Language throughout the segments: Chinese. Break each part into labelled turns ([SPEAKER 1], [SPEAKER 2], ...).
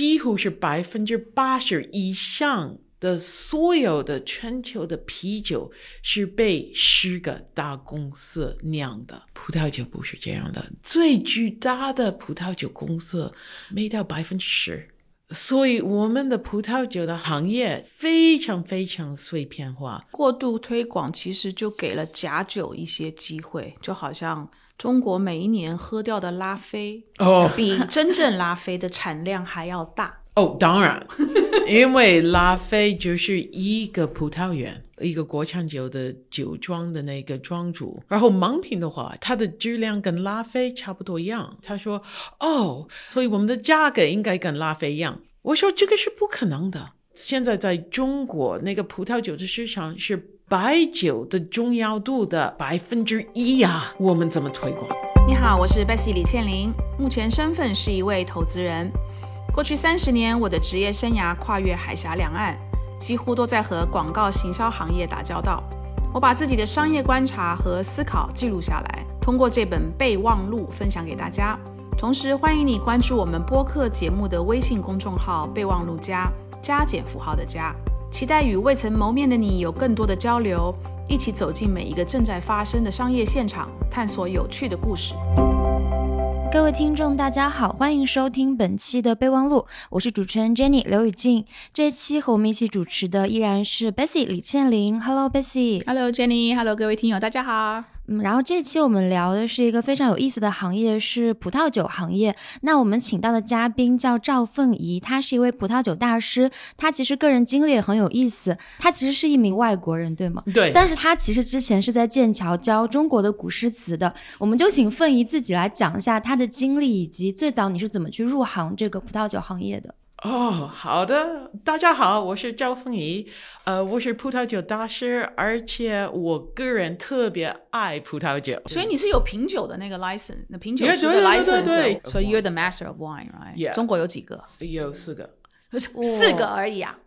[SPEAKER 1] 几乎是百分之八十以上的所有的全球的啤酒是被十个大公司酿的。葡萄酒不是这样的，最巨大的葡萄酒公司没到百分之十。所以，我们的葡萄酒的行业非常非常碎片化。
[SPEAKER 2] 过度推广其实就给了假酒一些机会，就好像中国每一年喝掉的拉菲
[SPEAKER 1] 哦
[SPEAKER 2] 比真正拉菲的产量还要大。
[SPEAKER 1] 哦，当然，因为拉菲就是一个葡萄园，一个国产酒的酒庄的那个庄主。然后盲品的话，它的质量跟拉菲差不多一样。他说：“哦，所以我们的价格应该跟拉菲一样。”我说：“这个是不可能的。现在在中国，那个葡萄酒的市场是白酒的重要度的百分之一呀，我们怎么推广？”
[SPEAKER 2] 你好，我是 Bessie 李倩玲，目前身份是一位投资人。过去三十年，我的职业生涯跨越海峡两岸，几乎都在和广告行销行业打交道。我把自己的商业观察和思考记录下来，通过这本备忘录分享给大家。同时，欢迎你关注我们播客节目的微信公众号“备忘录加”，加减符号的加。期待与未曾谋面的你有更多的交流，一起走进每一个正在发生的商业现场，探索有趣的故事。
[SPEAKER 3] 各位听众，大家好，欢迎收听本期的备忘录，我是主持人 Jenny 刘雨静。这一期和我们一起主持的依然是 Bessy 李倩玲。Hello Bessy。
[SPEAKER 2] Hello Jenny，Hello 各位听友，大家好。
[SPEAKER 3] 嗯，然后这期我们聊的是一个非常有意思的行业，是葡萄酒行业。那我们请到的嘉宾叫赵凤仪，他是一位葡萄酒大师。他其实个人经历也很有意思，他其实是一名外国人，对吗？
[SPEAKER 1] 对，
[SPEAKER 3] 但是他其实之前是在剑桥教中国的古诗词的。我们就请凤仪自己来讲一下他的经历，以及最早你是怎么去入行这个葡萄酒行业的。
[SPEAKER 1] 哦，好的，大家好，我是赵凤仪，呃，我是葡萄酒大师，而且我个人特别爱葡萄酒，
[SPEAKER 2] 所以你是有品酒的那个 license，那品酒师的 license，
[SPEAKER 1] 对对
[SPEAKER 2] 所以 you're the master of
[SPEAKER 1] wine，right？Yeah
[SPEAKER 2] 中国有几个？
[SPEAKER 1] 有四个，
[SPEAKER 2] 四个而已啊。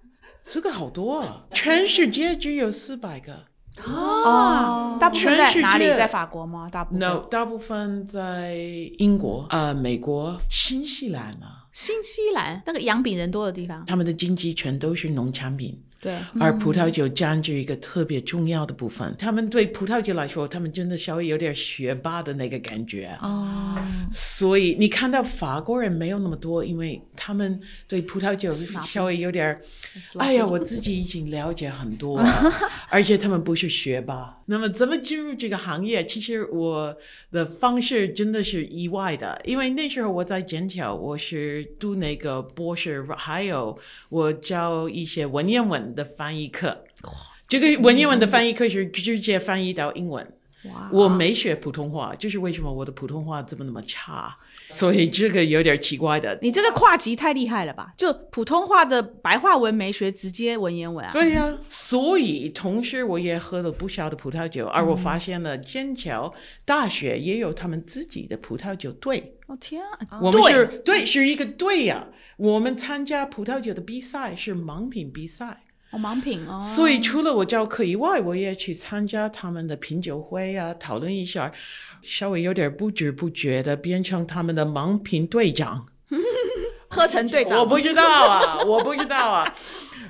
[SPEAKER 1] 四个好多啊，全世界只有四百个
[SPEAKER 3] 哦
[SPEAKER 2] 大部分在哪里？在法国吗？大部分。
[SPEAKER 1] ，no，大部分在英国、呃，美国、新西兰啊，
[SPEAKER 2] 新西兰那个养饼人多的地方。
[SPEAKER 1] 他们的经济全都是农产品。
[SPEAKER 2] 对，
[SPEAKER 1] 而葡萄酒占据一个特别重要的部分。他们对葡萄酒来说，他们真的稍微有点学霸的那个感觉。
[SPEAKER 3] 哦，
[SPEAKER 1] 所以你看到法国人没有那么多，因为他们对葡萄酒稍微有点儿，哎呀，我自己已经了解很多了，而且他们不是学霸。那么怎么进入这个行业？其实我的方式真的是意外的，因为那时候我在剑桥，我是读那个博士，还有我教一些文言文的翻译课。这个文言文的翻译课是直接翻译到英文。
[SPEAKER 2] 哇
[SPEAKER 1] 我没学普通话，就是为什么我的普通话这么那么差，所以这个有点奇怪的。
[SPEAKER 2] 你这个跨级太厉害了吧？就普通话的白话文没学，直接文言文啊？
[SPEAKER 1] 对呀、所以同时我也喝了不少的葡萄酒，而我发现了剑桥大学也有他们自己的葡萄酒队。
[SPEAKER 2] 哦天啊！
[SPEAKER 1] 我们是
[SPEAKER 2] 对
[SPEAKER 1] 对是一个队呀、我们参加葡萄酒的比赛是盲品比赛，
[SPEAKER 2] 哦，盲品哦。
[SPEAKER 1] 所以除了我教课以外，我也去参加他们的品酒会啊，讨论一下，稍微有点不知不觉的变成他们的盲品队长。
[SPEAKER 2] 喝成队长，
[SPEAKER 1] 我不知道啊，我不知道啊。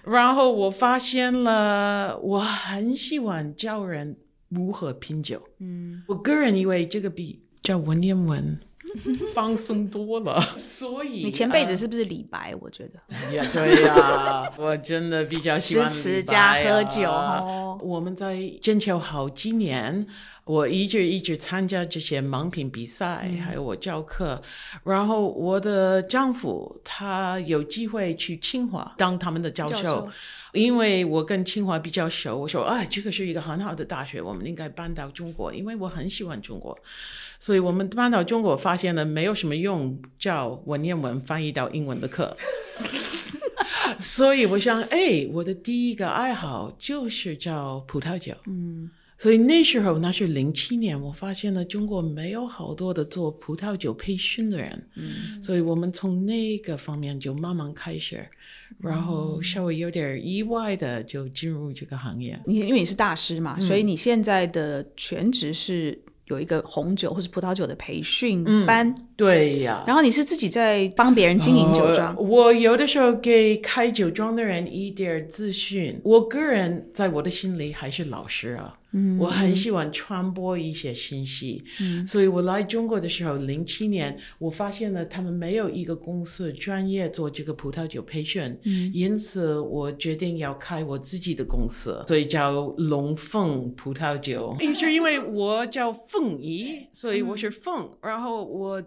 [SPEAKER 1] 然后我发现了，我很喜欢教人如何品酒。嗯，我个人以为这个比教文言文 放松多了，所以
[SPEAKER 2] 你前辈子是不是李白？我觉得。
[SPEAKER 1] 呃呀，对呀、我真的比较喜欢
[SPEAKER 2] 诗词加
[SPEAKER 1] 啊
[SPEAKER 2] 喝酒哦。
[SPEAKER 1] 我们在剑桥好几年，我一直一直参加这些盲品比赛，
[SPEAKER 2] 嗯
[SPEAKER 1] 还有我教课。然后我的丈夫他有机会去清华当他们的教授，
[SPEAKER 2] 教授
[SPEAKER 1] 因为我跟清华比较熟，我说啊，这个是一个很好的大学，我们应该搬到中国，因为我很喜欢中国。所以我们搬到中国，发现了没有什么用叫文言文翻译到英文的课。所以我想，哎，我的第一个爱好就是叫葡萄酒。嗯，所以那时候那是零七年，我发现了中国没有好多的做葡萄酒培训的人。嗯，所以我们从那个方面就慢慢开始，然后稍微有点意外的就进入这个行业。
[SPEAKER 2] 你因为你是大师嘛，所以你现在的全职是有一个红酒或是葡萄酒的培训班，
[SPEAKER 1] 对呀。
[SPEAKER 2] 然后你是自己在帮别人经营酒庄？
[SPEAKER 1] 我有的时候给开酒庄的人一点资讯。我个人在我的心里还是老师啊。嗯，我很喜欢传播一些信息，嗯，所以我来中国的时候，零七年，我发现了他们没有一个公司专业做这个葡萄酒培训，嗯，因此我决定要开我自己的公司，所以叫龙凤葡萄酒。是因为我叫凤仪，所以我是凤，然后我。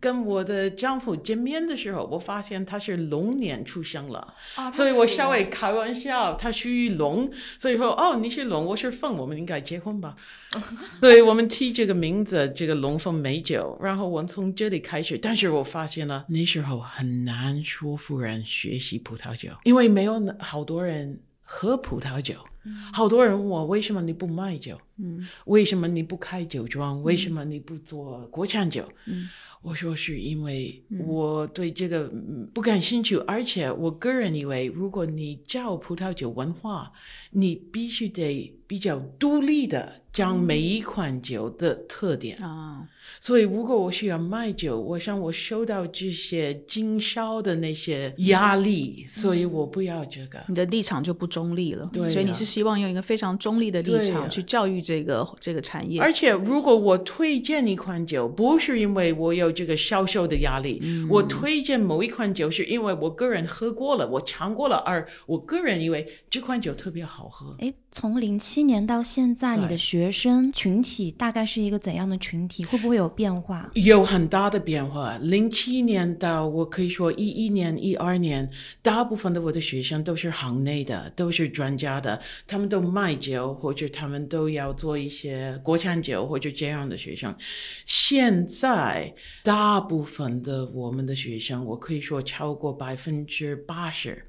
[SPEAKER 1] 跟我的丈夫见面的时候，我发现他是龙年出生了，所以我稍微开玩笑，他属于龙，所以说哦，你是龙，我是凤，我们应该结婚吧？对，我们提这个名字，这个龙凤美酒，然后我从这里开始。但是我发现了那时候很难说服人学习葡萄酒，因为没有好多人喝葡萄酒。好多人问我为什么你不卖酒？嗯，为什么你不开酒庄？为什么你不做国产酒？嗯，我说是因为我对这个不感兴趣，而且我个人以为，如果你叫葡萄酒文化，你必须得比较独立的讲每一款酒的特点啊。所以，如果我需要卖酒，我想我受到这些经销的那些压力，所以我不要这个。
[SPEAKER 2] 你的立场就不中立了，
[SPEAKER 1] 对，
[SPEAKER 2] 所以你是希望用一个非常中立的立场去教育这个这个产业。
[SPEAKER 1] 而且，如果我推荐一款酒，不是因为我有这个销售的压力，我推荐某一款酒，是因为我个人喝过了，我尝过了，而我个人以为这款酒特别好喝。
[SPEAKER 3] 哎，从零七年到现在，你的学生群体大概是一个怎样的群体？会不会有？变化
[SPEAKER 1] 有很大的变化。零七年到我可以说一一年、一二年，大部分的我的学生都是行内的，都是专家的，他们都卖酒，或者他们都要做一些国产酒，或者这样的学生。现在大部分的我们的学生，我可以说超过百分之八十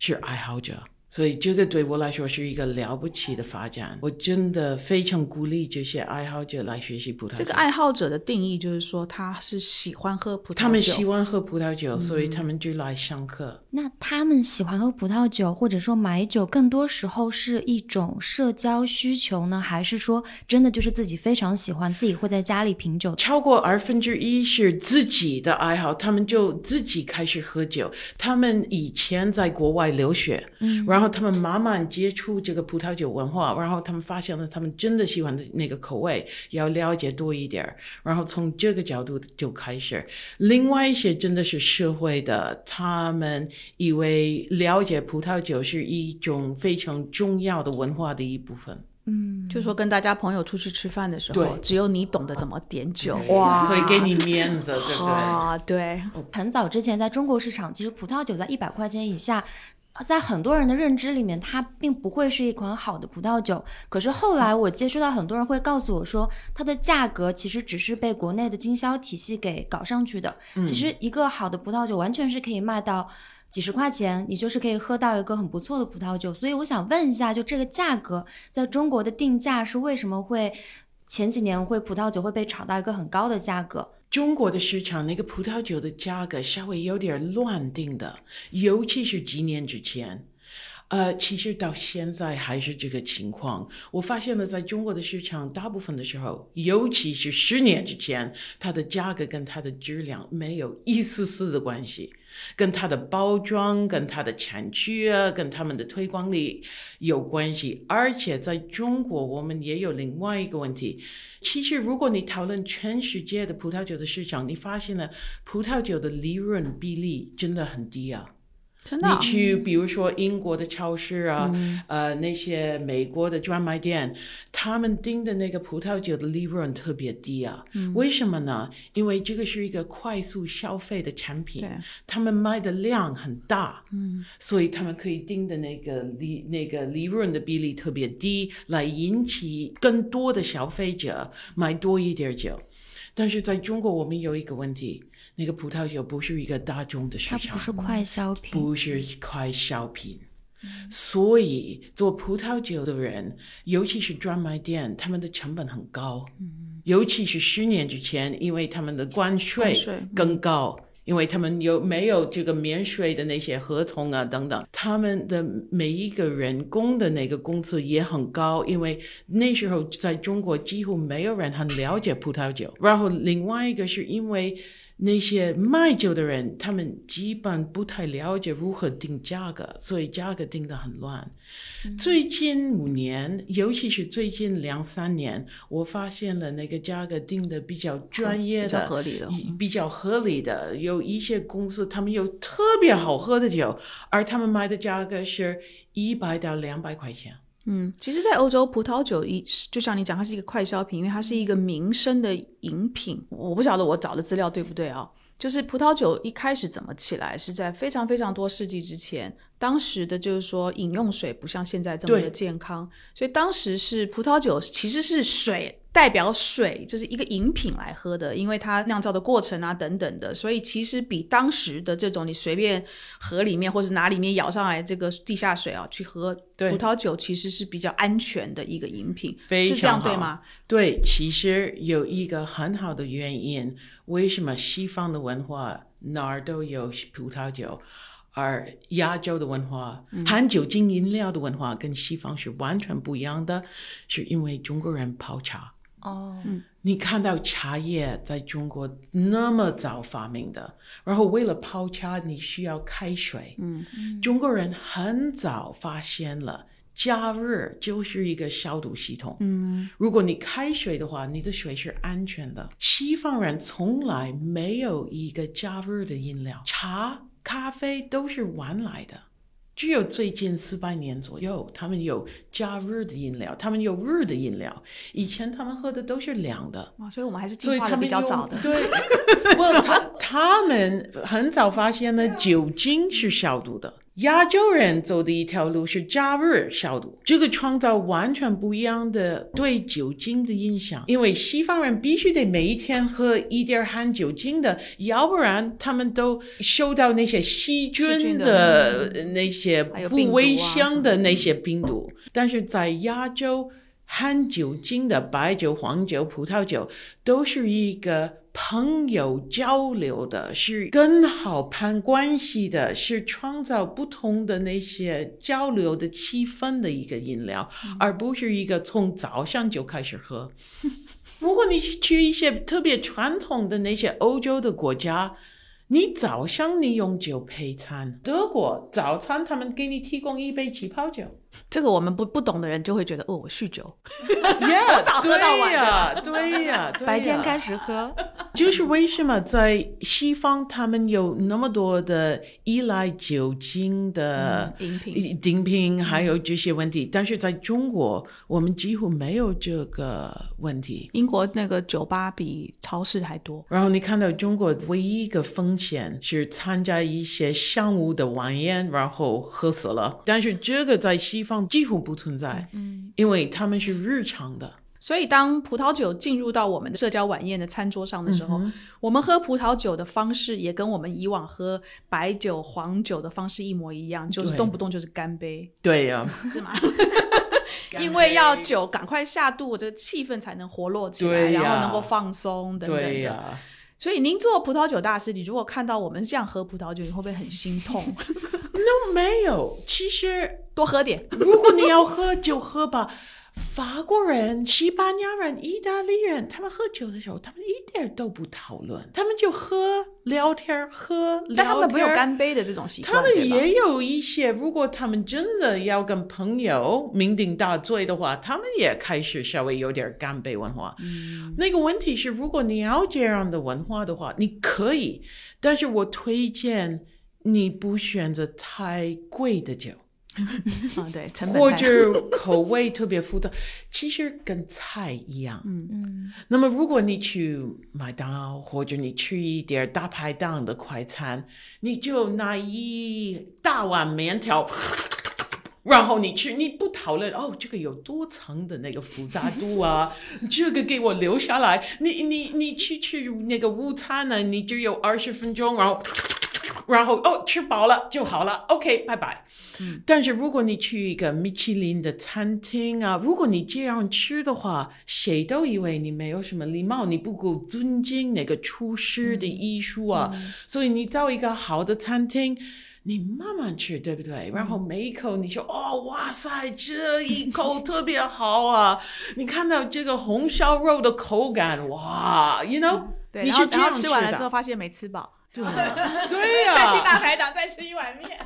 [SPEAKER 1] 是爱好者。所以这个对我来说是一个了不起的发展，我真的非常鼓励这些爱好者来学习葡萄酒。
[SPEAKER 2] 这个爱好者的定义就是说，他是喜欢喝葡萄酒，
[SPEAKER 1] 他们喜欢喝葡萄酒，所以他们就来上课。
[SPEAKER 3] 那他们喜欢喝葡萄酒，或者说买酒，更多时候是一种社交需求呢，还是说真的就是自己非常喜欢，自己会在家里品酒？
[SPEAKER 1] 超过二分之一是自己的爱好，他们就自己开始喝酒。他们以前在国外留学，嗯，然后。他们慢慢接触这个葡萄酒文化，然后他们发现了他们真的喜欢的那个口味，要了解多一点然后从这个角度就开始。另外一些真的是社会的，他们以为了解葡萄酒是一种非常重要的文化的一部分。
[SPEAKER 2] 嗯，就说跟大家朋友出去吃饭的时
[SPEAKER 1] 候，
[SPEAKER 2] 只有你懂得怎么点酒
[SPEAKER 1] 哇，所以给你面子，对不对？啊，
[SPEAKER 2] 对。
[SPEAKER 3] 很早之前在中国市场，其实葡萄酒在一百块钱以下。在很多人的认知里面，它并不会是一款好的葡萄酒。可是后来我接触到很多人会告诉我说，它的价格其实只是被国内的经销体系给搞上去的。其实一个好的葡萄酒完全是可以卖到几十块钱，你就是可以喝到一个很不错的葡萄酒。所以我想问一下，就这个价格在中国的定价是为什么会前几年会葡萄酒会被炒到一个很高的价格？
[SPEAKER 1] 中国的市场那个葡萄酒的价格稍微有点乱定的，尤其是几年之前，呃，其实到现在还是这个情况。我发现了，在中国的市场，大部分的时候，尤其是十年之前，它的价格跟它的质量没有一丝丝的关系。跟它的包装、跟它的产区啊、跟他们的推广力有关系，而且在中国，我们也有另外一个问题。其实，如果你讨论全世界的葡萄酒的市场，你发现了葡萄酒的利润比例真的很低啊。你去，比如说英国的超市啊，呃，那些美国的专卖店，他们订的那个葡萄酒的利润特别低啊。为什么呢？因为这个是一个快速消费的产品，他们卖的量很大，所以他们可以定的那个利那个利润的比例特别低，来引起更多的消费者买多一点酒。但是在中国，我们有一个问题。那个葡萄酒不是一个大众的市场，
[SPEAKER 3] 它不是快消品，
[SPEAKER 1] 不是快消品。所以做葡萄酒的人，尤其是专卖店，他们的成本很高。尤其是十年之前，因为他们的关税更高，因为他们有没有这个免税的那些合同啊等等，他们的每一个人工的那个工资也很高，因为那时候在中国几乎没有人很了解葡萄酒。然后另外一个是因为。那些卖酒的人，他们基本不太了解如何定价格，所以价格定得很乱。最近五年，尤其是最近两三年，我发现了那个价格定的比较专业的、
[SPEAKER 2] 合理的、
[SPEAKER 1] 比较合理的。有一些公司，他们有特别好喝的酒，而他们卖的价格是一百到两百块钱。
[SPEAKER 2] 嗯，其实，在欧洲，葡萄酒一就像你讲，它是一个快消品，因为它是一个民生的饮品。我不晓得我找的资料对不对啊？就是葡萄酒一开始怎么起来，是在非常非常多世纪之前，当时的就是说饮用水不像现在这么的健康，所以当时是葡萄酒其实是水。代表水就是一个饮品来喝的，因为它酿造的过程啊等等的，所以其实比当时的这种你随便河里面或者哪里面舀上来这个地下水啊去喝葡萄酒，其实是比较安全的一个饮品，是这样对吗？
[SPEAKER 1] 对，其实有一个很好的原因，为什么西方的文化哪儿都有葡萄酒，而亚洲的文化含酒精饮料的文化跟西方是完全不一样的，是因为中国人泡茶。
[SPEAKER 3] 哦，
[SPEAKER 1] 你看到茶叶在中国那么早发明的，然后为了泡茶你需要开水，
[SPEAKER 2] 嗯，
[SPEAKER 1] 中国人很早发现了加热就是一个消毒系统，
[SPEAKER 2] 嗯，
[SPEAKER 1] 如果你开水的话，你的水是安全的。西方人从来没有一个加热的饮料，茶、咖啡都是晚来的。只有最近四百年左右，他们有加热的饮料，他们有热的饮料。以前他们喝的都是凉的，
[SPEAKER 2] 哇！所以我们还是进化的比较早的。
[SPEAKER 1] 对，不，他他们很早发现了酒精是消毒的。亚洲人走的一条路是加热消毒，这个创造完全不一样的对酒精的影响。因为西方人必须得每一天喝一点含酒精的，要不然他们都受到那些细菌的那些不卫生的那些病毒。但是在亚洲，含酒精的白酒、黄酒、葡萄酒都是一个。朋友交流的是更好攀关系的，是创造不同的那些交流的气氛的一个饮料，而不是一个从早上就开始喝。如果你去一些特别传统的那些欧洲的国家。你早上你用酒配餐，德国早餐他们给你提供一杯气泡酒，
[SPEAKER 2] 这个我们不不懂的人就会觉得哦，我酗酒，
[SPEAKER 1] 从
[SPEAKER 2] 早喝到晚
[SPEAKER 1] 呀，对呀，
[SPEAKER 3] 白天开始喝，
[SPEAKER 1] 就是为什么在西方他们有那么多的依赖酒精的
[SPEAKER 2] 饮品、
[SPEAKER 1] 饮品，还有这些问题，但是在中国我们几乎没有这个问题。
[SPEAKER 2] 英国那个酒吧比超市还多，
[SPEAKER 1] 然后你看到中国唯一一个风。险是参加一些商务的晚宴，然后喝死了。但是这个在西方几乎不存在，
[SPEAKER 2] 嗯，
[SPEAKER 1] 因为他们是日常的。
[SPEAKER 2] 所以当葡萄酒进入到我们的社交晚宴的餐桌上的时候，我们喝葡萄酒的方式也跟我们以往喝白酒、黄酒的方式一模一样，就是动不动就是干杯。
[SPEAKER 1] 对呀，
[SPEAKER 2] 是吗？因为要酒赶快下肚，这个气氛才能活络起来，然后能够放松等等的。所以您做葡萄酒大师，你如果看到我们这样喝葡萄酒，你会不会很心痛？
[SPEAKER 1] No，没有。其实
[SPEAKER 2] 多喝点。
[SPEAKER 1] 如果你要喝就喝吧。法国人、西班牙人、意大利人，他们喝酒的时候，他们一点都不讨论，他们就喝聊天喝。
[SPEAKER 2] 但他们没有干杯的这种习惯。
[SPEAKER 1] 他们也有一些，如果他们真的要跟朋友酩酊大醉的话，他们也开始稍微有点干杯文化。
[SPEAKER 2] 嗯，
[SPEAKER 1] 那个问题是，如果你要这样的文化的话，你可以，但是我推荐你不选择太贵的酒。
[SPEAKER 2] 啊，对，成本
[SPEAKER 1] 或者口味特别复杂，其实跟菜一样。
[SPEAKER 2] 嗯
[SPEAKER 3] 嗯。
[SPEAKER 1] 那么，如果你去麦当劳，或者你吃一点大排档的快餐，你就拿一大碗面条，然后你吃，你不讨论哦，这个有多层的那个复杂度啊，这个给我留下来。你你你去吃那个午餐呢，你只有二十分钟，然后。然后哦吃饱了就好了，OK，拜拜。嗯，但是如果你去一个米其林的餐厅啊，如果你这样吃的话，谁都以为你没有什么礼貌，你不够尊敬那个厨师的艺术啊。所以你到一个好的餐厅。你慢慢吃，对不对？然后每一口你说哦，哇塞，这一口特别好啊！你看到这个红烧肉的口感，哇，you know，
[SPEAKER 2] 对，然后然后吃完了之后发现没吃饱，
[SPEAKER 1] 对 对呀，
[SPEAKER 2] 再去大排档再吃一碗面。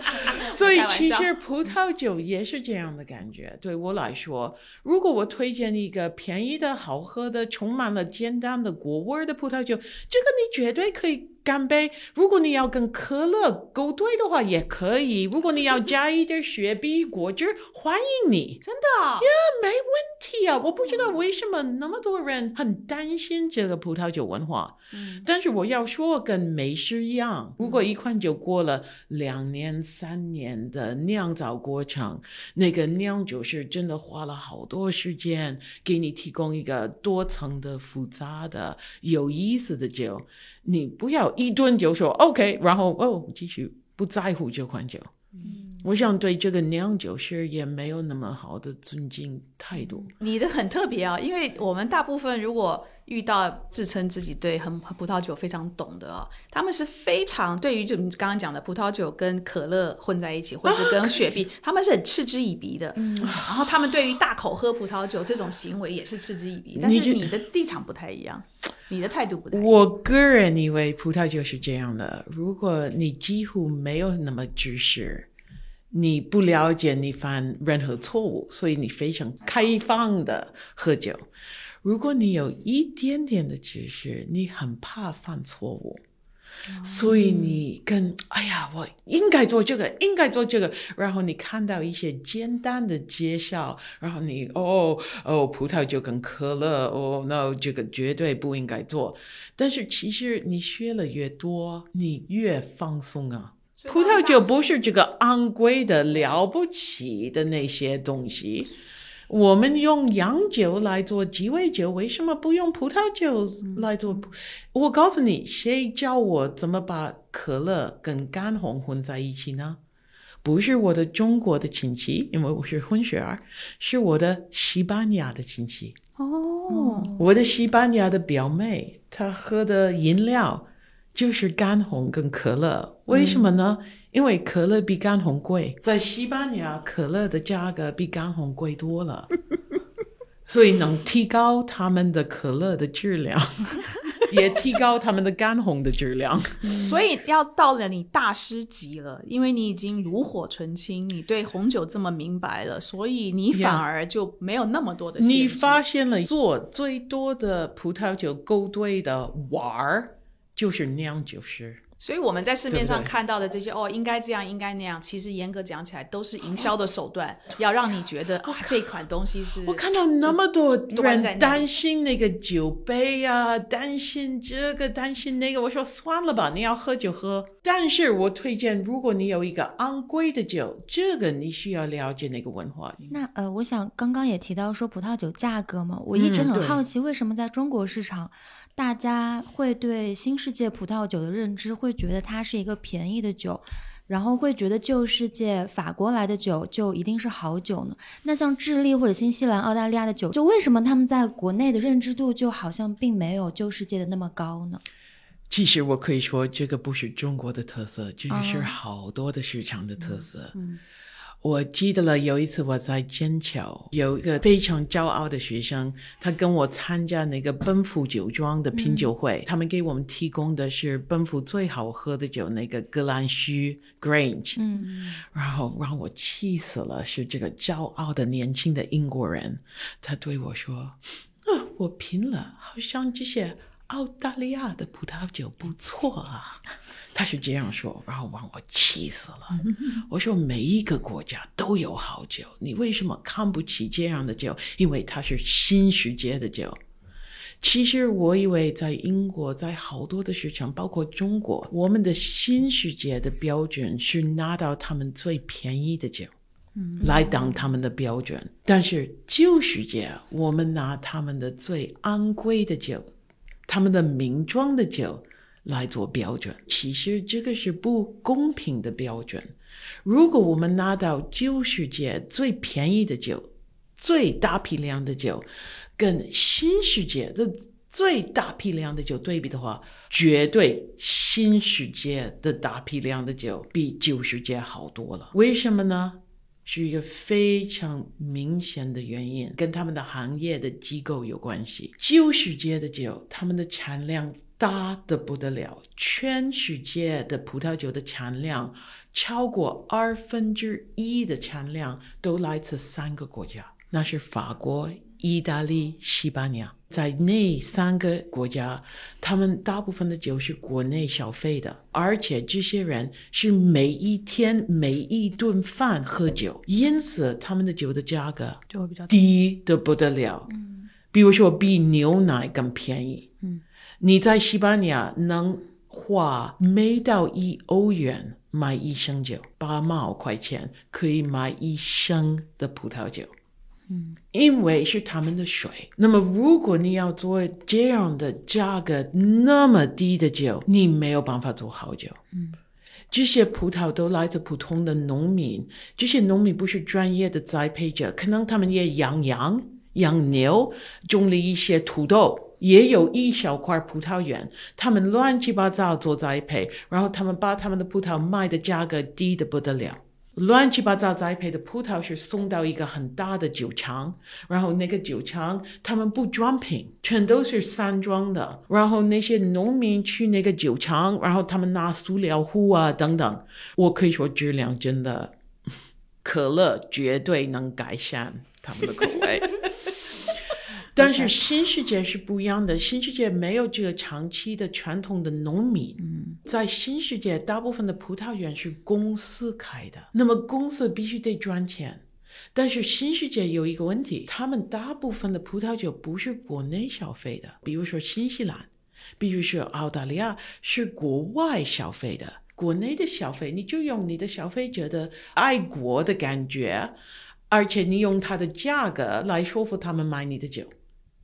[SPEAKER 1] 所以其实葡萄酒也是这样的感觉。对我来说，如果我推荐一个便宜的好喝的、充满了简单的果味的葡萄酒，这个你绝对可以。干杯！如果你要跟可乐勾兑的话，也可以。如果你要加一点雪碧果汁，欢迎你。
[SPEAKER 2] 真的？
[SPEAKER 1] 呀，没问题啊！我不知道为什么那么多人很担心这个葡萄酒文化。嗯。但是我要说，跟美食一样，如果一款酒过了两年、三年的酿造过程，那个酿酒师真的花了好多时间给你提供一个多层的、复杂的、有意思的酒。你不要一顿就说 OK，然后哦继续不在乎这款酒。嗯，我想对这个酿酒师也没有那么好的尊敬态度。
[SPEAKER 2] 你的很特别啊，因为我们大部分如果遇到自称自己对很葡萄酒非常懂的啊，他们是非常对于就你刚刚讲的葡萄酒跟可乐混在一起，或者跟雪碧，他们是很嗤之以鼻的。嗯，然后他们对于大口喝葡萄酒这种行为也是嗤之以鼻。但是你的立场不太一样。你的态度不太。
[SPEAKER 1] 我个人以为葡萄酒是这样的：如果你几乎没有那么知识，你不了解，你犯任何错误，所以你非常开放的喝酒；如果你有一点点的知识，你很怕犯错误。所以你跟哎呀，我应该做这个，应该做这个。然后你看到一些简单的介绍，然后你哦哦，葡萄酒跟可乐，哦，no，这个绝对不应该做。但是其实你学了越多，你越放松啊。葡萄酒不是这个昂贵的、了不起的那些东西。我们用洋酒来做鸡尾酒，为什么不用葡萄酒来做？我告诉你，谁教我怎么把可乐跟干红混在一起呢？不是我的中国的亲戚，因为我是混血儿，是我的西班牙的亲戚。哦，我的西班牙的表妹，她喝的饮料就是干红跟可乐，为什么呢？因为可乐比干红贵，在西班牙，可乐的价格比干红贵多了，所以能提高他们的可乐的质量，也提高他们的干红的质量。
[SPEAKER 2] 所以要到了你大师级了，因为你已经炉火纯青，你对红酒这么明白了，所以你反而就没有那么多的。
[SPEAKER 1] 你发现了做最多的葡萄酒勾兑的玩儿，就是那样就是。
[SPEAKER 2] 所以我们在市面上看到的这些哦，应该这样，应该那样，其实严格讲起来都是营销的手段，要让你觉得啊，这款东西是。
[SPEAKER 1] 我看到那么多人担心那个酒杯啊，担心这个，担心那个，我说算了吧，你要喝就喝。但是我推荐，如果你有一个昂贵的酒，这个你需要了解那个文化。
[SPEAKER 3] 那呃，我想刚刚也提到说葡萄酒价格嘛，我一直很好奇，为什么在中国市场？大家会对新世界葡萄酒的认知，会觉得它是一个便宜的酒，然后会觉得旧世界法国来的酒就一定是好酒呢？那像智利或者新西兰、澳大利亚的酒，就为什么他们在国内的认知度就好像并没有旧世界的那么高呢？
[SPEAKER 1] 其实我可以说，这个不是中国的特色，这个是好多的市场的特色。嗯。我记得了，有一次我在剑桥，有一个非常骄傲的学生，他跟我参加那个奔赴酒庄的品酒会，他们给我们提供的是奔赴最好喝的酒，那个格兰须 Grange，嗯，然后让我气死了，是这个骄傲的年轻的英国人，他对我说：“啊，我拼了，好像这些。”澳大利亚的葡萄酒不错啊，他是这样说，然后把我气死了。我说每一个国家都有好酒，你为什么看不起这样的酒？因为它是新世界的酒。其实我以为在英国，在好多的市场，包括中国，我们的新世界的标准是拿到他们最便宜的酒，来当他们的标准。但是旧世界，我们拿他们的最昂贵的酒。他们的名庄的酒来做标准。其实这个是不公平的标准。如果我们拿到旧世界最便宜的酒、最大批量的酒，跟新世界的最大批量的酒对比的话，绝对新世界的大批量的酒比旧世界好多了。为什么呢？是一个非常明显的原因，跟他们的行业的机构有关系。旧世界的酒，他们的产量大的不得了，全世界的葡萄酒的产量超过二分之一的产量都来自三个国家，那是法国、意大利、西班牙。在那三个国家，他们大部分的酒是国内消费的，而且这些人是每一天每一顿饭喝酒，因此他们的酒的价格
[SPEAKER 2] 就会比较
[SPEAKER 1] 低的不得了。嗯，比如说比牛奶更便宜。嗯，你在西班牙能花每到一欧元买一升酒，八毛块钱可以买一升的葡萄酒。嗯，因为是他们的水。那么，如果你要做这样的价格那么低的酒，你没有办法做好酒。嗯，这些葡萄都来自普通的农民，这些农民不是专业的栽培者，可能他们也养羊、养牛，种了一些土豆，也有一小块葡萄园，他们乱七八糟做栽培，然后他们把他们的葡萄卖的价格低的不得了。乱七八糟栽培的葡萄是送到一个很大的酒厂，然后那个酒厂他们不装瓶，全都是散装的。然后那些农民去那个酒厂，然后他们拿塑料壶啊等等。我可以说质量真的，可乐绝对能改善他们的口味。但是新世界是不一样的，新世界没有这个长期的传统的农民。嗯，在新世界，大部分的葡萄园是公司开的，那么公司必须得赚钱。但是新世界有一个问题，他们大部分的葡萄酒不是国内消费的，比如说新西兰，比如说澳大利亚是国外消费的。国内的消费，你就用你的消费者的爱国的感觉，而且你用它的价格来说服他们买你的酒。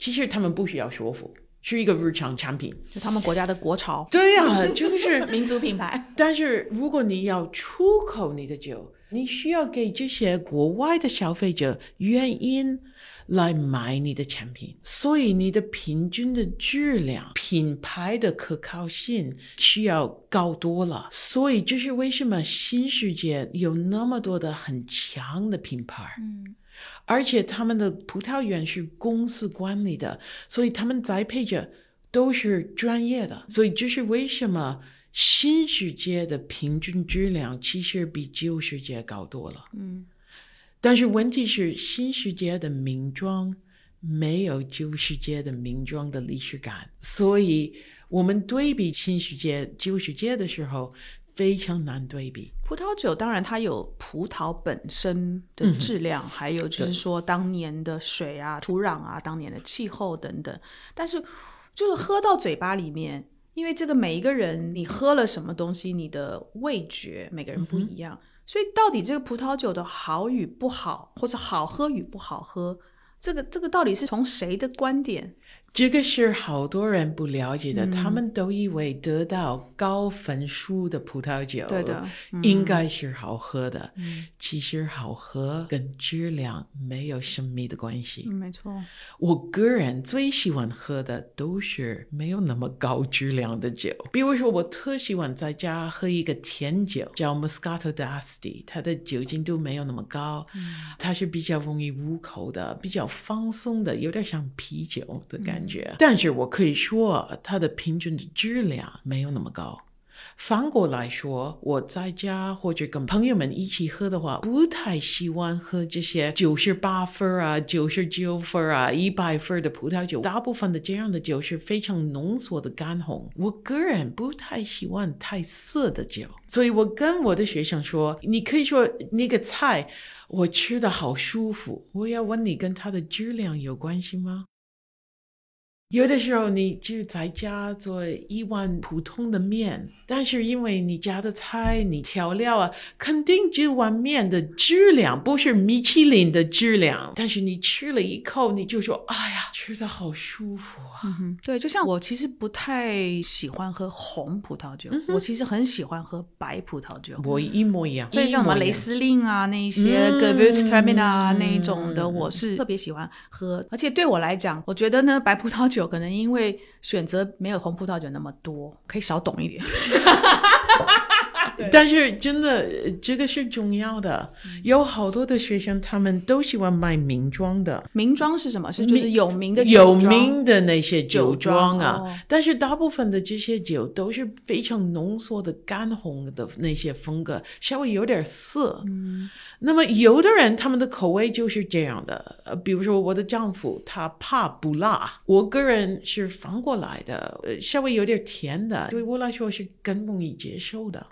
[SPEAKER 1] 其实他们不需要说服，是一个日常产品，
[SPEAKER 2] 就他们国家的国潮。
[SPEAKER 1] 对呀，就是
[SPEAKER 2] 民族品牌。
[SPEAKER 1] 但是如果你要出口你的酒，你需要给这些国外的消费者原因来买你的产品，所以你的平均的质量、品牌的可靠性需要高多了。所以这是为什么新世界有那么多的很强的品牌。嗯。而且他们的葡萄园是公司管理的，所以他们栽培者都是专业的。所以这是为什么新世界的平均质量其实比旧世界高多了。嗯，但是问题是新世界的名庄没有旧世界的名庄的历史感，所以我们对比新世界、旧世界的时候。非常难对比。
[SPEAKER 2] 葡萄酒当然它有葡萄本身的质量，还有就是说当年的水啊、土壤啊、当年的气候等等。但是就是喝到嘴巴里面，因为这个每一个人你喝了什么东西，你的味觉每个人不一样，所以到底这个葡萄酒的好与不好，或者好喝与不好喝，这个这个到底是从谁的观点？
[SPEAKER 1] 这个是好多人不了解的，他们都以为得到高分数的葡萄酒，
[SPEAKER 2] 对的，
[SPEAKER 1] 应该是好喝的。其实好喝跟质量没有神秘的关系。
[SPEAKER 2] 没错，
[SPEAKER 1] 我个人最喜欢喝的都是没有那么高质量的酒。比如说，我特喜欢在家喝一个甜酒，叫 Moscato d'Asti，它的酒精度没有那么高，它是比较容易入口的，比较放松的，有点像啤酒的感觉。感觉，但是我可以说，它的平均的质量没有那么高。反过来说，我在家或者跟朋友们一起喝的话，不太喜欢喝这些九十八分啊、九十九分啊、一百分的葡萄酒。大部分的这样的酒是非常浓缩的干红。我个人不太喜欢太涩的酒，所以我跟我的学生说：“你可以说那个菜我吃的好舒服。”我要问你，跟它的质量有关系吗？有的时候你就在家做一碗普通的面，但是因为你加的菜、你调料啊，肯定这碗面的质量不是米其林的质量。但是你吃了一口，你就说：“哎呀，吃的好舒服啊！”
[SPEAKER 2] 嗯，对，就像我其实不太喜欢喝红葡萄酒，我其实很喜欢喝白葡萄酒。
[SPEAKER 1] 我一模一样，
[SPEAKER 2] 所以像什么雷司令啊那一些 Gewurztraminer 啊那一种的，我是特别喜欢喝。而且对我来讲，我觉得呢，白葡萄酒。可能因为选择没有红葡萄酒那么多，可以少懂一点。
[SPEAKER 1] 但是真的，这个是重要的。有好多的学生，他们都喜欢买名庄的。
[SPEAKER 2] 名庄是什么？是就是有名的
[SPEAKER 1] 有名的那些酒庄啊。但是大部分的这些酒都是非常浓缩的干红的那些风格，稍微有点涩。嗯。那么有的人他们的口味就是这样的。呃，比如说我的丈夫，他怕不辣。我个人是反过来的，稍微有点甜的，对我来说是更容易接受的。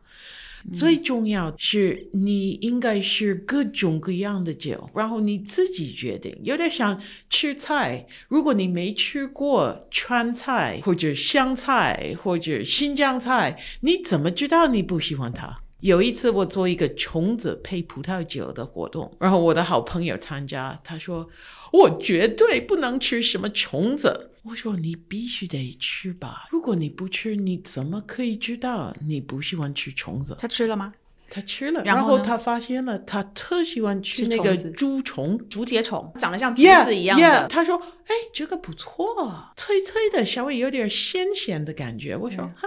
[SPEAKER 1] 最重要是你应该是各种各样的酒，然后你自己决定。有点像吃菜，如果你没吃过川菜或者湘菜或者新疆菜，你怎么知道你不喜欢它？有一次我做一个虫子配葡萄酒的活动，然后我的好朋友参加，他说我绝对不能吃什么虫子。我说你必须得吃吧，如果你不吃，你怎么可以知道你不喜欢吃虫子？
[SPEAKER 2] 他吃了吗？
[SPEAKER 1] 他吃了，然后他发现了，他特喜欢吃那个竹虫、
[SPEAKER 2] 竹节虫，长得像竹子一样的。
[SPEAKER 1] 他说：“哎，这个不错，脆脆的，稍微有点鲜咸的感觉。”我说：“哈。”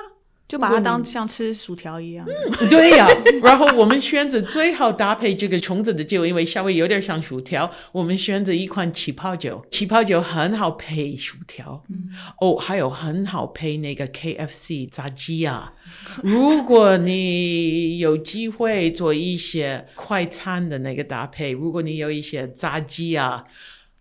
[SPEAKER 2] 就把它当像吃薯条一样。
[SPEAKER 1] 嗯，对呀。然后我们选择最好搭配这个虫子的酒，因为稍微有点像薯条。我们选择一款气泡酒，气泡酒很好配薯条。嗯，哦，还有很好配那个 KFC 炸鸡啊。如果你有机会做一些快餐的那个搭配，如果你有一些炸鸡啊，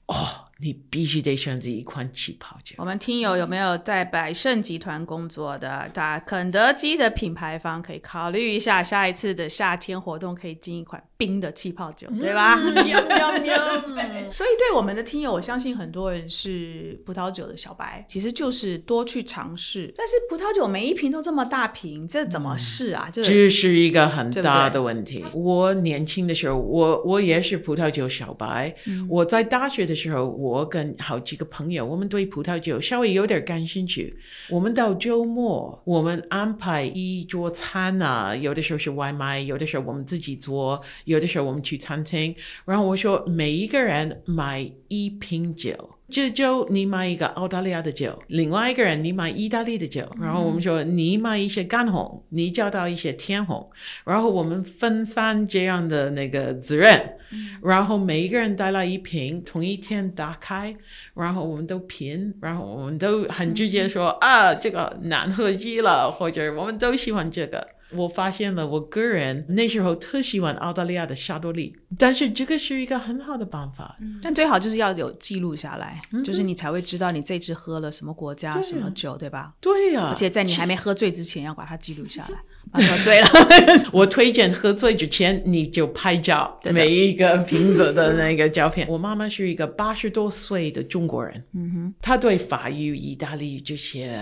[SPEAKER 1] 哦。你必须得选择一款气泡酒。
[SPEAKER 2] 我们听友有没有在百盛集团工作的？打肯德基的品牌方可以考虑一下，下一次的夏天活动可以进一款冰的气泡酒，对吧？所以，对我们的听友，我相信很多人是葡萄酒的小白，其实就是多去尝试。但是，葡萄酒每一瓶都这么大瓶，这怎么试啊？
[SPEAKER 1] 这是一个很大的问题。我年轻的时候，我我也是葡萄酒小白。我在大学的时候，我。我跟好几个朋友，我们对葡萄酒稍微有点感兴趣。我们到周末，我们安排一桌餐啊，有的时候是外卖，有的时候我们自己做，有的时候我们去餐厅。然后我说，每一个人买一瓶酒。这就你买一个澳大利亚的酒，另外一个人你买意大利的酒，然后我们说你买一些干红，你叫到一些甜红，然后我们分散这样的那个责任，然后每一个人带来一瓶，同一天打开，然后我们都品，然后我们都很直接说啊，这个难喝极了，或者我们都喜欢这个。我发现了，我个人那时候特喜欢澳大利亚的夏多利，但是这个是一个很好的办法。
[SPEAKER 2] 但最好就是要有记录下来，就是你才会知道你这次喝了什么国家什么酒，对吧？
[SPEAKER 1] 对呀。
[SPEAKER 2] 而且在你还没喝醉之前，要把它记录下来。喝醉了，
[SPEAKER 1] 我推荐喝醉之前你就拍照，每一个瓶子的那个照片。我妈妈是一个八十多岁的中国人，嗯哼，她对法语、意大利这些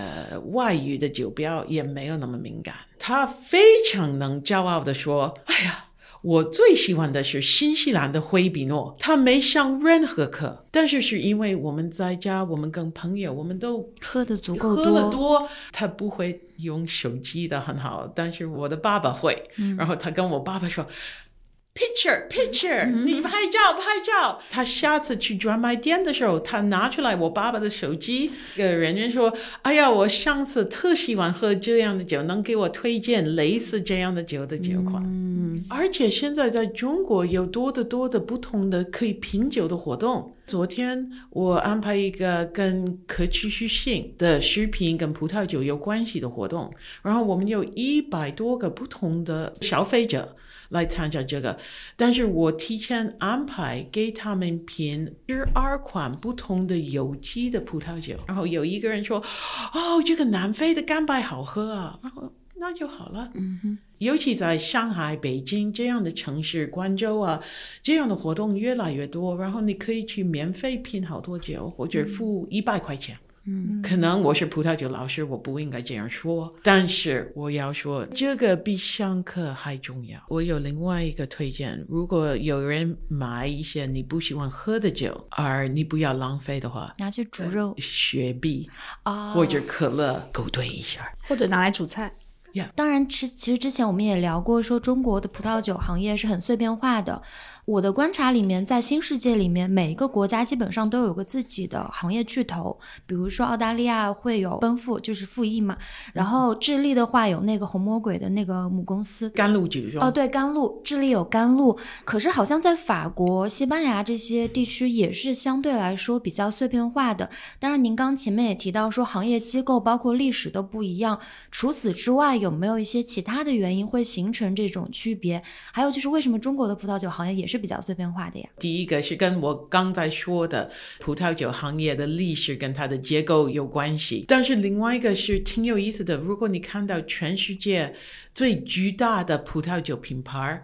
[SPEAKER 1] 外语的酒标也没有那么敏感。她非常能骄傲的说：“哎呀。”我最喜欢的是新西兰的灰比诺，他没上任何课，但是是因为我们在家，我们跟朋友，我们都
[SPEAKER 3] 喝的足够
[SPEAKER 1] 多，喝的多。他不会用手机的很好，但是我的爸爸会，然后他跟我爸爸说。Picture, picture，你拍照，拍照。他下次去专卖店的时候，他拿出来我爸爸的手机，跟人员说：“哎呀，我上次特喜欢喝这样的酒，能给我推荐类似这样的酒的酒款。”嗯，而且现在在中国有多得多的不同的可以品酒的活动。昨天我安排一个跟可持续性的食品跟葡萄酒有关系的活动，然后我们有一百多个不同的消费者。来参加这个，但是我提前安排给他们品十二款不同的有机的葡萄酒，然后有一个人说：“哦，这个南非的干白好喝啊！”然后那就好了。嗯哼，尤其在上海、北京这样的城市，广州啊这样的活动越来越多，然后你可以去免费品好多酒，或者付一百块钱。嗯，可能我是葡萄酒老师，我不应该这样说，但是我要说，这个比上课还重要。我有另外一个推荐，如果有人买一些你不喜欢喝的酒，而你不要浪费的话，
[SPEAKER 3] 拿去煮肉
[SPEAKER 1] 雪碧
[SPEAKER 3] 啊，
[SPEAKER 1] 或者可乐勾兑一下，
[SPEAKER 2] 或者拿来煮菜。
[SPEAKER 3] 当然，其其实之前我们也聊过，说中国的葡萄酒行业是很碎片化的。我的观察里面，在新世界里面，每一个国家基本上都有个自己的行业巨头。比如说澳大利亚会有奔富，就是富益嘛。然后智利的话有那个红魔鬼的那个母公司
[SPEAKER 1] 甘露酒
[SPEAKER 3] 哦，对，甘露，智利有甘露。可是好像在法国、西班牙这些地区也是相对来说比较碎片化的。当然，您刚前面也提到说行业机构包括历史都不一样。除此之外，有没有一些其他的原因会形成这种区别？还有就是为什么中国的葡萄酒行业也是？比较碎片化的呀。
[SPEAKER 1] 第一个是跟我刚才说的葡萄酒行业的历史跟它的结构有关系，但是另外一个是挺有意思的。如果你看到全世界最巨大的葡萄酒品牌，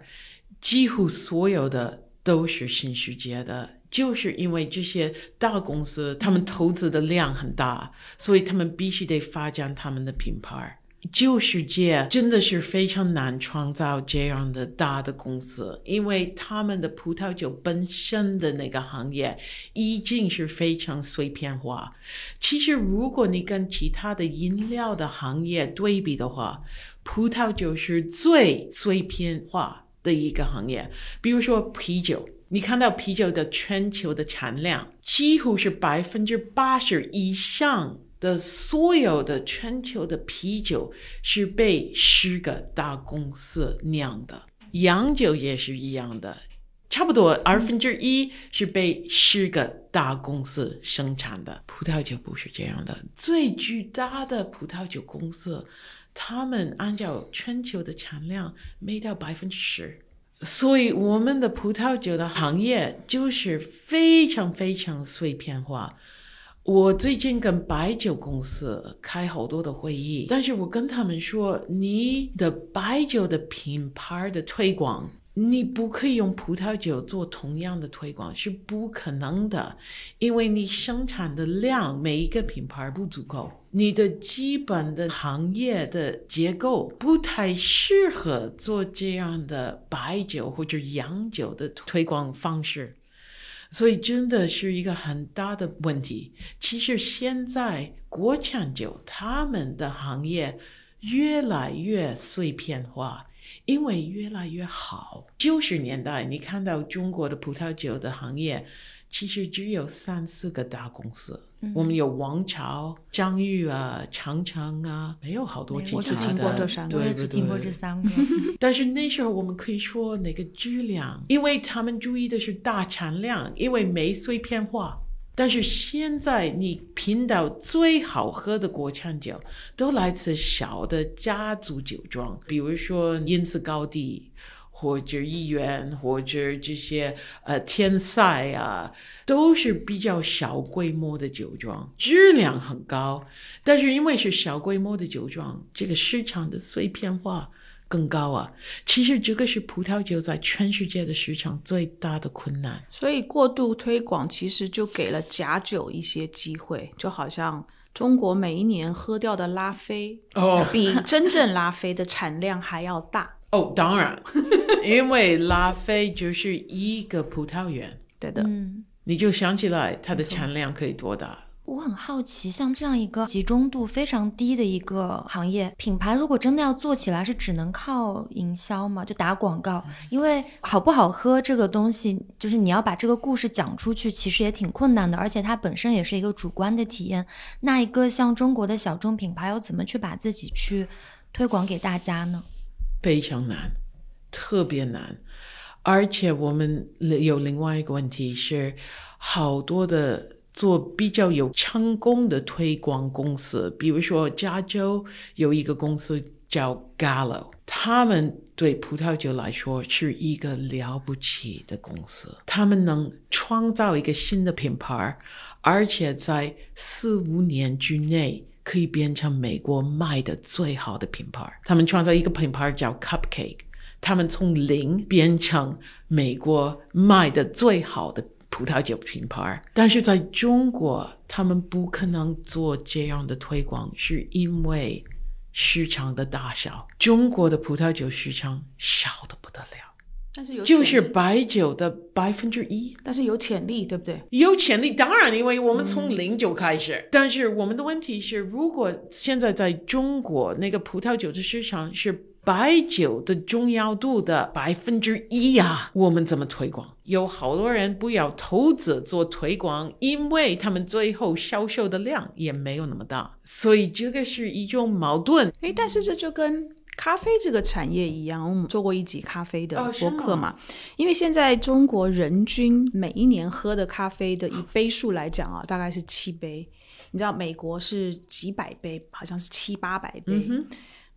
[SPEAKER 1] 几乎所有的都是新世界的，就是因为这些大公司他们投资的量很大，所以他们必须得发展他们的品牌。旧世界真的是非常难创造这样的大的公司，因为他们的葡萄酒本身的那个行业已经是非常碎片化。其实，如果你跟其他的饮料的行业对比的话，葡萄酒是最碎片化的一个行业。比如说啤酒，你看到啤酒的全球的产量几乎是百分之八十以上。的所有的全球的啤酒是被十个大公司酿的，洋酒也是一样的，差不多二分之一是被十个大公司生产的。葡萄酒不是这样的，最巨大的葡萄酒公司，他们按照全球的产量没到百分之十，所以我们的葡萄酒的行业就是非常非常碎片化。我最近跟白酒公司开好多的会议，但是我跟他们说，你的白酒的品牌的推广，你不可以用葡萄酒做同样的推广，是不可能的，因为你生产的量每一个品牌不足够，你的基本的行业的结构不太适合做这样的白酒或者洋酒的推广方式。所以真的是一个很大的问题。其实现在国产酒他们的行业越来越碎片化，因为越来越好。九十年代你看到中国的葡萄酒的行业。其实只有三四个大公司，我们有王朝、张裕啊、长城啊，没有好多其他的。
[SPEAKER 2] 我只听过这三个，
[SPEAKER 3] 我也只听过这三个。
[SPEAKER 1] 但是那时候我们可以说那个质量，因为他们注意的是大产量，因为没碎片化。但是现在你品到最好喝的国产酒，都来自小的家族酒庄，比如说因此高地。或者医院，或者这些呃天赛啊，都是比较小规模的酒庄，质量很高。但是因为是小规模的酒庄，这个市场的碎片化更高啊。其实这个是葡萄酒在全世界的市场最大的困难。
[SPEAKER 2] 所以过度推广其实就给了假酒一些机会，就好像中国每一年喝掉的拉菲，
[SPEAKER 1] 哦，
[SPEAKER 2] 比真正拉菲的产量还要大。
[SPEAKER 1] 哦，当然，因为拉菲就是一个葡萄园，
[SPEAKER 2] 对的，嗯
[SPEAKER 1] 你就想起来它的产量可以多大。
[SPEAKER 3] 我很好奇，像这样一个集中度非常低的一个行业，品牌如果真的要做起来，是只能靠营销吗？就打广告？因为好不好喝这个东西，就是你要把这个故事讲出去，其实也挺困难的，而且它本身也是一个主观的体验。那一个像中国的小众品牌，要怎么去把自己去推广给大家呢？
[SPEAKER 1] 非常难，特别难，而且我们有另外一个问题是，好多的做比较有成功的推广公司，比如说加州有一个公司叫 Gallo，他们对葡萄酒来说是一个了不起的公司，他们能创造一个新的品牌，而且在四五年之内。可以变成美国卖的最好的品牌。他们创造一个品牌叫 Cupcake，他们从零变成美国卖的最好的葡萄酒品牌，但是在中国，他们不可能做这样的推广，是因为市场的大小。中国的葡萄酒市场小的不得了，
[SPEAKER 2] 但是有
[SPEAKER 1] 就是白酒的百分之一。
[SPEAKER 2] 但是有潜力，对不对？
[SPEAKER 1] 有潜力，当然，因为我们从零就开始。但是我们的问题是，如果现在在中国那个葡萄酒的市场是白酒的重要度的百分之一呀，我们怎么推广？有好多人不要投资做推广，因为他们最后销售的量也没有那么大，所以这个是一种矛盾。
[SPEAKER 2] 诶，但是这就跟咖啡这个产业一样，我们做过一集咖啡的播客嘛。因为现在中国人均每一年喝的咖啡的以杯数来讲啊，大概是七杯。你知道美国是几百杯，好像是七八百杯。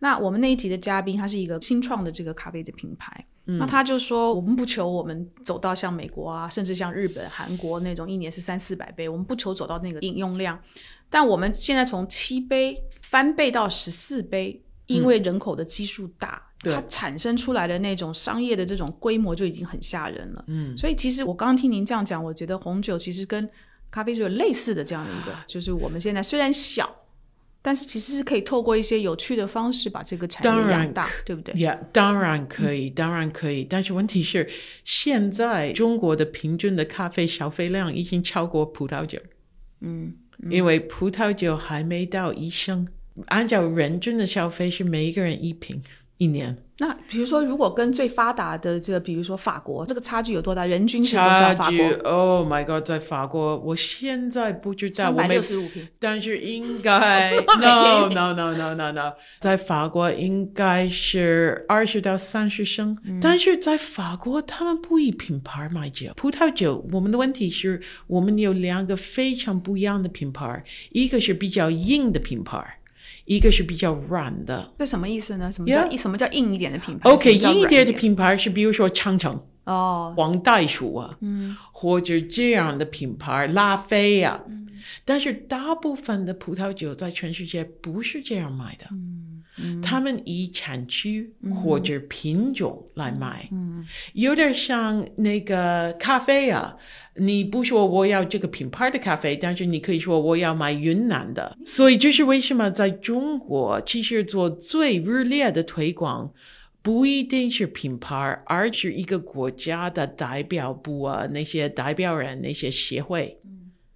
[SPEAKER 2] 那我们那一集的嘉宾，他是一个新创的这个咖啡的品牌。那他就说，我们不求我们走到像美国啊，甚至像日本、韩国那种一年是三四百杯，我们不求走到那个饮用量，但我们现在从七杯翻倍到十四杯，因为人口的基数大，
[SPEAKER 1] 对
[SPEAKER 2] 它产生出来的那种商业的这种规模就已经很吓人了。嗯，所以其实我刚刚听您这样讲，我觉得红酒其实跟咖啡是有类似的这样的一个，就是我们现在虽然小。但是其实是可以透过一些有趣的方式把这个产业养大，对不对？
[SPEAKER 1] 呀当然可以，当然可以。但是问题是，现在中国的平均的咖啡消费量已经超过葡萄酒。
[SPEAKER 2] 嗯，
[SPEAKER 1] 因为葡萄酒还没到一升，按照人均的消费是每一个人一瓶一年，
[SPEAKER 2] 那比如说，如果跟最发达的这个，比如说法国，这个差距有多大？人均是多
[SPEAKER 1] 差距
[SPEAKER 2] 国
[SPEAKER 1] ，Oh my God，在法国，我现在不知道，我没
[SPEAKER 2] 六十五瓶。
[SPEAKER 1] 但是应该 no no no no no no，在法国应该是二十到三十升，但是在法国他们不以品牌卖酒，葡萄酒我们的问题是我们有两个非常不一样的品牌，一个是比较硬的品牌，一个是比较软的。
[SPEAKER 2] 这什么意思呢？什么叫什么叫硬一点的品牌
[SPEAKER 1] ？OK，硬一点的品牌是比如说长城、
[SPEAKER 2] 哦，
[SPEAKER 1] 黄袋鼠啊，嗯，或者这样的品牌拉菲啊，但是大部分的葡萄酒在全世界不是这样卖的，嗯，他们以产区或者品种来卖，嗯，有点像那个咖啡啊。你不说我要这个品牌的咖啡，但是你可以说我要买云南的。所以这是为什么在中国，其实做最热烈的推广，不一定是品牌，而是一个国家的代表部啊，那些代表人、那些协会。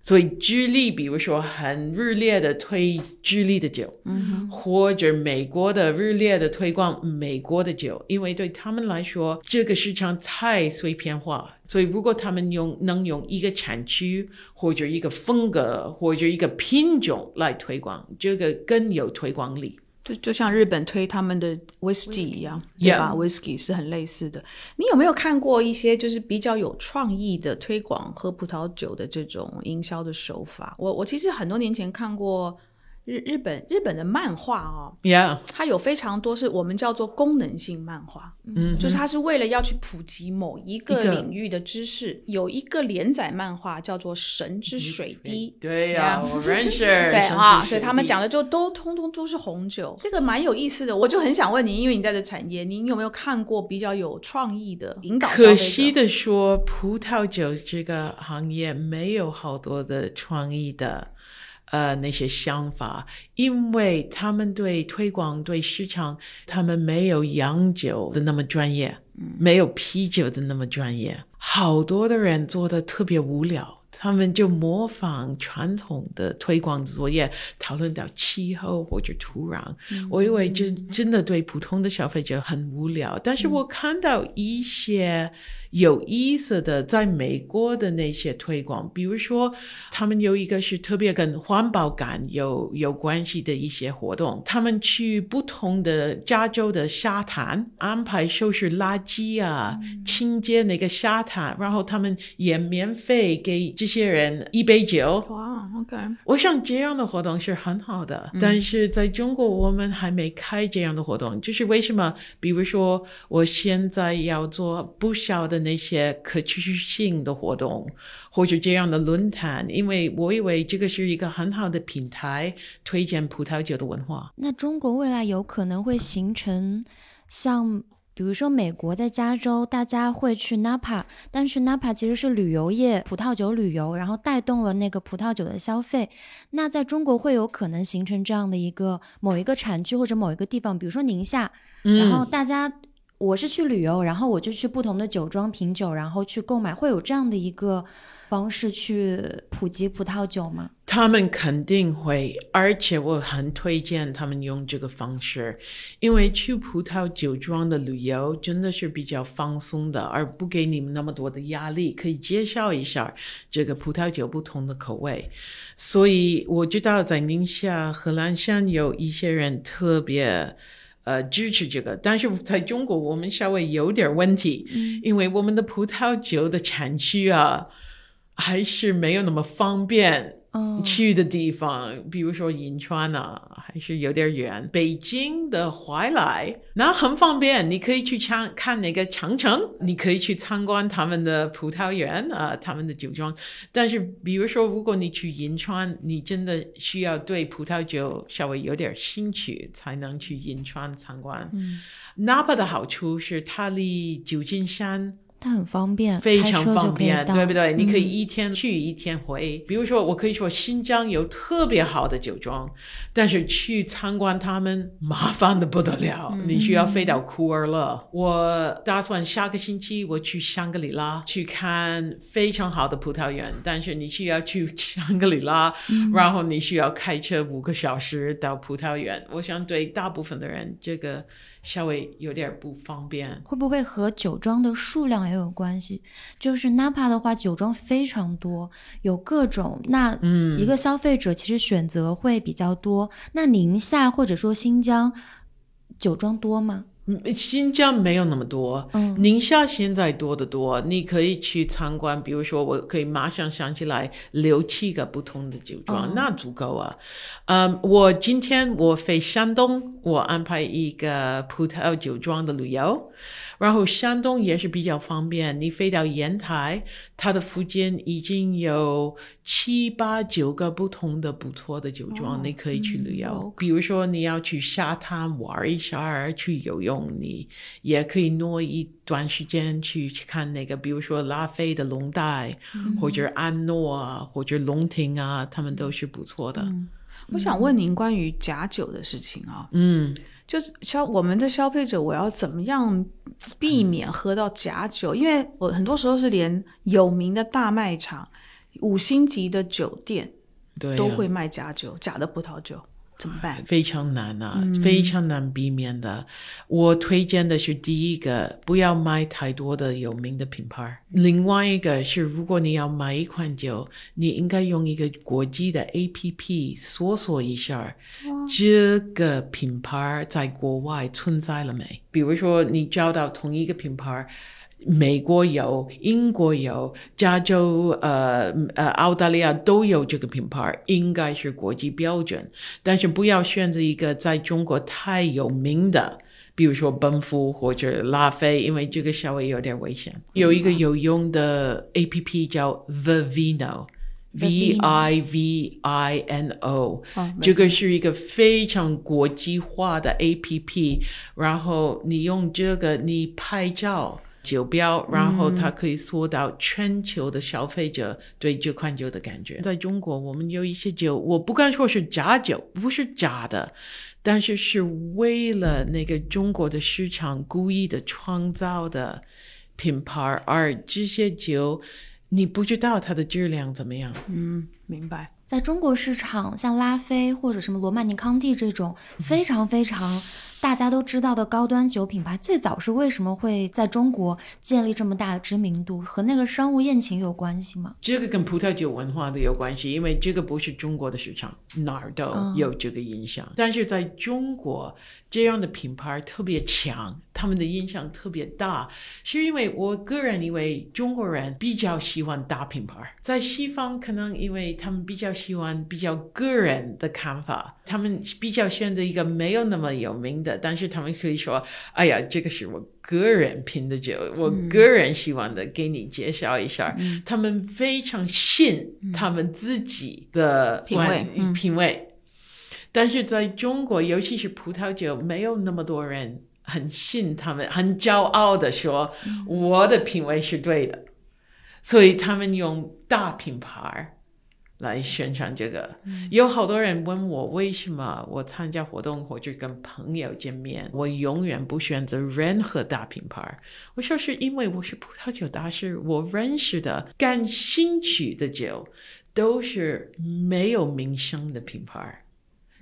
[SPEAKER 1] 所以智利，比如说很热烈的推智利的酒，嗯，或者美国的热烈的推广美国的酒，因为对他们来说，这个市场太碎片化，所以如果他们用能用一个产区或者一个风格或者一个品种来推广，这个更有推广力。
[SPEAKER 2] 就就像日本推他们的 whisky 一样，对吧？whisky 是很类似的。你有没有看过一些就是比较有创意的推广喝葡萄酒的这种营销的手法？我我其实很多年前看过日日本日本的漫画哦
[SPEAKER 1] ，Yeah，
[SPEAKER 2] 它有非常多是我们叫做功能性漫画，嗯，就是它是为了要去普及某一个领域的知识。有一个连载漫画叫做《神之水滴》，
[SPEAKER 1] 对呀、我认识。
[SPEAKER 2] 对啊，所以他们讲的就都通通都是红酒，这个蛮有意思的。我就很想问你，因为你在这产业，你有没有看过比较有创意的引导？
[SPEAKER 1] 可惜的说，葡萄酒这个行业没有好多的创意的呃那些想法，因为他们对推广、对市场，他们没有洋酒的那么专业，没有啤酒的那么专业。好多的人做的特别无聊。他们就模仿传统的推广作业，讨论到气候或者土壤。我以为真真的对普通的消费者很无聊，但是我看到一些有意思的，在美国的那些推广，比如说他们有一个是特别跟环保感有有关系的一些活动，他们去不同的加州的沙滩安排收拾垃圾啊，清洁那个沙滩，然后他们也免费给这些人一杯酒。
[SPEAKER 2] 哇，OK，
[SPEAKER 1] 我想这样的活动是很好的，但是在中国我们还没开这样的活动，就是为什么？比如说，我现在要做不少的那些可持续性的活动，或者这样的论坛，因为我以为这个是一个很好的平台，推荐葡萄酒的文化。
[SPEAKER 3] 那中国未来有可能会形成像比如说美国在加州，大家会去 Napa，但是 Napa 其实是旅游业，葡萄酒旅游，然后带动了那个葡萄酒的消费。那在中国会有可能形成这样的一个某一个产区或者某一个地方，比如说宁夏，然后大家我是去旅游，然后我就去不同的酒庄品酒，然后去购买，会有这样的一个方式去普及葡萄酒吗？
[SPEAKER 1] 他们肯定会，而且我很推荐他们用这个方式，因为去葡萄酒庄的旅游真的是比较放松的，而不给你们那么多的压力，可以介绍一下这个葡萄酒不同的口味。所以我知道在宁夏、河南山有一些人特别。呃，支持这个，但是在中国我们稍微有点问题，因为我们的葡萄酒的产区啊，还是没有那么方便。去的地方，比如说银川啊，还是有点远。北京的怀来，那很方便，你可以去看看那个长城，你可以去参观他们的葡萄园啊，他们的酒庄。但是，比如说，如果你去银川，你真的需要对葡萄酒稍微有点兴趣，才能去银川参观。嗯，Napa 的好处是它离旧金山。
[SPEAKER 3] 它很方便，
[SPEAKER 1] 非常方便，对不对？你可以一天去一天回。比如说，我可以说新疆有特别好的酒庄，但是去参观他们麻烦的不得了，你需要飞到库尔勒。我打算下个星期我去香格里拉去看非常好的葡萄园，但是你需要去香格里拉，然后你需要开车五个小时到葡萄园。我想对大部分的人，这个稍微有点不方便。
[SPEAKER 3] 会不会和酒庄的数量？也有关系，就是 Napa 的话，酒庄非常多，有各种。那一个消费者其实选择会比较多。那宁夏或者说新疆酒庄多吗？
[SPEAKER 1] 新疆没有那么多，宁夏现在多得多。你可以去参观，比如说，我可以马上想起来六七个不同的酒庄，那足够啊。嗯，我今天我飞山东，我安排一个葡萄酒庄的旅游。然后山东也是比较方便，你飞到烟台，它的附近已经有七八九个不同的不错的酒庄，你可以去旅游。比如说你要去沙滩玩一下，去游泳，你也可以挪一段时间去去看那个，比如说拉菲的龙带，或者安诺啊，或者龙庭啊，他们都是不错的。
[SPEAKER 2] 我想问您关于假酒的事情啊。
[SPEAKER 1] 嗯。
[SPEAKER 2] 就是消我们的消费者，我要怎么样避免喝到假酒？因为我很多时候是连有名的大卖场、五星级的酒店对都会卖假酒、假的葡萄酒。怎么办？
[SPEAKER 1] 非常难啊，非常难避免的。我推荐的是第一个，不要买太多的有名的品牌。另外一个是，如果你要买一款酒，你应该用一个国际的 A P P 搜索一下，这个品牌在国外存在了没？比如说，你找到同一个品牌。美国有，英国有，加州、呃呃，澳大利亚都有这个品牌，应该是国际标准。但是不要选择一个在中国太有名的，比如说奔富或者拉菲，因为这个稍微有点危险。有一个有用的 A P P 叫 The Vino，V I V I N O，这个是一个非常国际化的 A P P。然后你用这个，你拍照。酒标，然后它可以缩到全球的消费者对这款酒的感觉。在中国，我们有一些酒，我不敢说是假酒，不是假的，但是是为了那个中国的市场故意的创造的品牌，而这些酒你不知道它的质量怎么样。
[SPEAKER 2] 嗯，明白。
[SPEAKER 3] 在中国市场，像拉菲或者什么罗曼尼康帝这种非常非常。大家都知道的高端酒品牌，最早是为什么会在中国建立这么大的知名度？和那个商务宴请有关系吗？
[SPEAKER 1] 这个跟葡萄酒文化的有关系，因为这个不是中国的市场，哪儿都有这个影响。但是在中国，这样的品牌特别强，他们的影响特别大，是因为我个人以为中国人比较喜欢大品牌，在西方可能因为他们比较喜欢比较个人的看法，他们比较选择一个没有那么有名的。但是他们可以说：“哎呀，这个是我个人品的酒，我个人喜欢的，给你介绍一下。”他们非常信他们自己的
[SPEAKER 2] 品味，
[SPEAKER 1] 品味。但是在中国，尤其是葡萄酒，没有那么多人很信他们，很骄傲的说我的品味是对的，所以他们用大品牌来宣传这个。有好多人问我为什么我参加活动或者跟朋友见面，我永远不选择任何大品牌。我说是因为我是葡萄酒大师，我认识的、感兴趣的酒都是没有名声的品牌。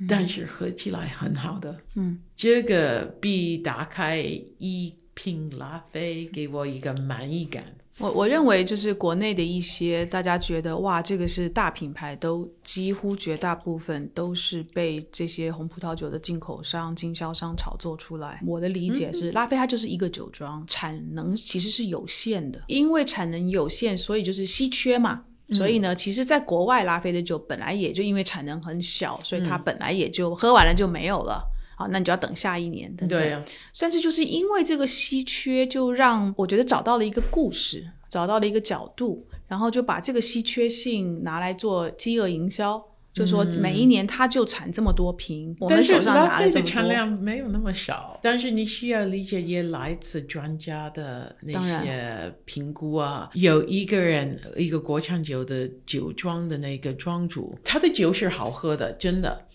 [SPEAKER 1] 但是喝起来很好的，
[SPEAKER 2] 嗯，
[SPEAKER 1] 这个比打开一瓶拉菲给我一个满意感。
[SPEAKER 2] 我我认为就是国内的一些大家觉得哇，这个是大品牌，都几乎绝大部分都是被这些红葡萄酒的进口商、经销商炒作出来。我的理解是，拉菲它就是一个酒庄，产能其实是有限的，因为产能有限，所以就是稀缺嘛。所以呢，其实，在国外拉菲的酒本来也就因为产能很小，所以它本来也就喝完了就没有了。好，那你就要等下一年，对
[SPEAKER 1] 呀、
[SPEAKER 2] 但是就是因为这个稀缺，就让我觉得找到了一个故事，找到了一个角度，然后就把这个稀缺性拿来做饥饿营销。就说每一年它就产这么多瓶，我们手上拿了这么多。
[SPEAKER 1] 的产量没有那么少，但是你需要理解也来自专家的那些评估啊。有一个人，一个国产酒的酒庄的那个庄主，他的酒是好喝的，真的。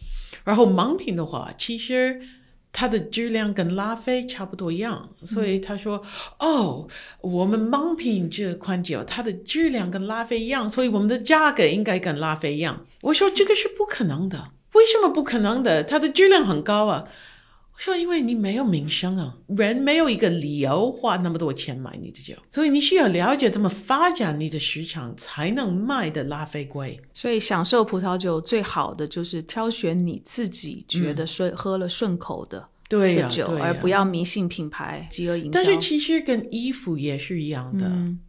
[SPEAKER 1] 然后盲品的话，其实它的质量跟拉菲差不多一样，所以他说：“哦，我们盲品这款酒，它的质量跟拉菲一样，所以我们的价格应该跟拉菲一样。”我说：“这个是不可能的，为什么不可能的？它的质量很高啊。”我说：“因为你没有名声啊，人没有一个理由花那么多钱买你的酒，所以你需要了解怎么发展你的市场，才能卖的拉菲贵。
[SPEAKER 2] 所以享受葡萄酒最好的就是挑选你自己觉得顺、喝了顺口的
[SPEAKER 1] 对
[SPEAKER 2] 酒，而不要迷信品牌、饥饿营销。
[SPEAKER 1] 但是其实跟衣服也是一样的，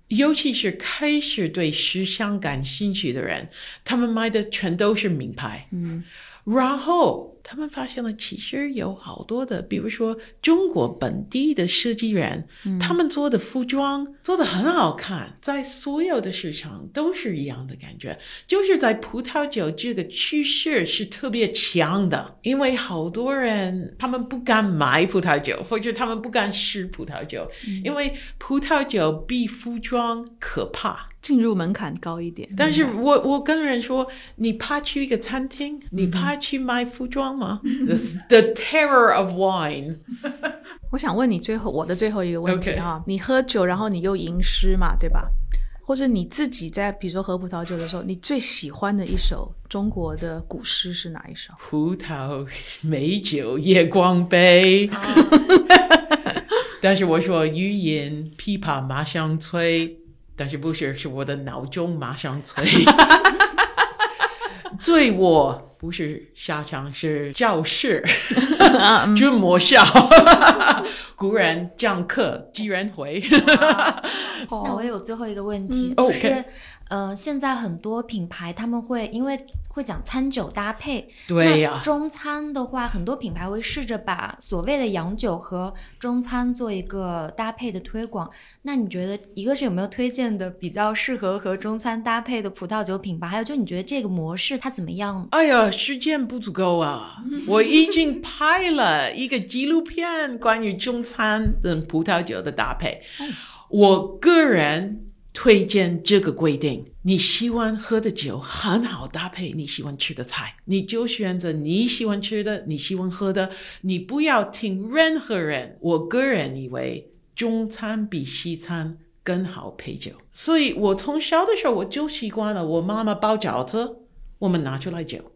[SPEAKER 1] 尤其是开始对时尚感兴趣的人，他们买的全都是名牌。嗯，然后他们发现了，其实有好多的，比如说中国本地的设计人，他们做的服装做的很好看，在所有的市场都是一样的感觉，就是在葡萄酒这个趋势是特别强的，因为好多人他们不敢买葡萄酒，或者他们不敢试葡萄酒，因为葡萄酒比服装可怕。
[SPEAKER 2] 进入门槛高一点。
[SPEAKER 1] 但是我我跟人说，你怕去一个餐厅，你怕去卖服装吗、e the terror of wine。
[SPEAKER 2] 我想问你最后我的最后一个问题哈你喝酒，然后你又吟诗嘛，对吧？或者你自己在比如说喝葡萄酒的时候，你最喜欢的一首中国的古诗是哪一首？
[SPEAKER 1] 葡萄美酒夜光杯。但是我说语言琵琶马上催，但是不是是我的闹钟马上催。醉卧不是下场，是教室，君莫笑。古人讲课，居然回。
[SPEAKER 3] 那我有最后一个问题，
[SPEAKER 1] 嗯
[SPEAKER 3] 就是
[SPEAKER 1] ，OK
[SPEAKER 3] 呃，现在很多品牌他们会因为会讲餐酒搭配，
[SPEAKER 1] 对呀
[SPEAKER 3] 那中餐的话，很多品牌会试着把所谓的洋酒和中餐做一个搭配的推广。那你觉得，一个是有没有推荐的比较适合和中餐搭配的葡萄酒品牌？还有就你觉得这个模式它怎么样？
[SPEAKER 1] 哎呀，时间不足够啊！我已经拍了一个纪录片，关于中餐跟葡萄酒的搭配。我个人推荐这个规定：你喜欢喝的酒很好搭配你喜欢吃的菜，你就选择你喜欢吃的、你喜欢喝的，你不要听任何人。我个人以为中餐比西餐更好配酒，所以我从小的时候我就习惯了，我妈妈包饺子，我们拿出来酒。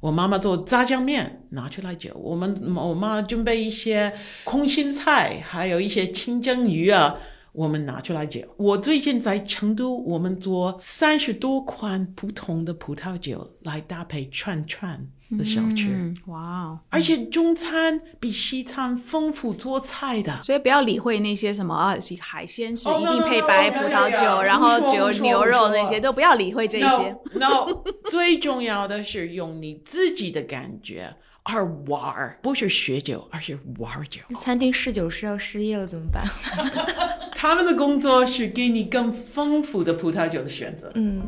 [SPEAKER 1] 我妈妈做炸酱面，拿出来酒。我们我妈准备一些空心菜，还有一些清蒸鱼啊，我们拿出来酒。我最近在成都，我们做三十多款不同的葡萄酒来搭配串串的小吃。
[SPEAKER 2] 嗯，哇哦！
[SPEAKER 1] 而且中餐比西餐丰富做菜的。
[SPEAKER 2] 所以不要理会那些什么啊，海鲜是
[SPEAKER 1] 哦
[SPEAKER 2] 一定配白葡萄
[SPEAKER 1] no,
[SPEAKER 2] 酒
[SPEAKER 1] ，no,
[SPEAKER 2] 然后
[SPEAKER 1] 胡说
[SPEAKER 2] 牛肉那些都不要理会这些。
[SPEAKER 1] No, no 最重要的是用你自己的感觉而玩儿，不是学酒，而是玩儿酒。
[SPEAKER 3] 餐厅试酒师要失业了怎么办？
[SPEAKER 1] 他们的工作是给你更丰富的葡萄酒的选择。
[SPEAKER 3] 嗯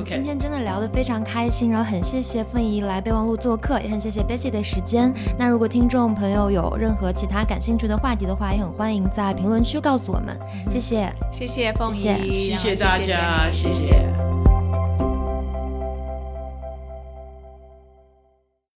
[SPEAKER 1] ，OK
[SPEAKER 3] 今天真的聊得非常开心，然后很谢谢凤仪来备忘录做客，也很谢谢 Bessy 的时间。那如果听众朋友有任何其他感兴趣的话题的话，也很欢迎在评论区告诉我们。谢谢。
[SPEAKER 2] 谢谢凤仪，
[SPEAKER 3] 谢谢
[SPEAKER 1] 大家，
[SPEAKER 2] 谢
[SPEAKER 1] 谢谢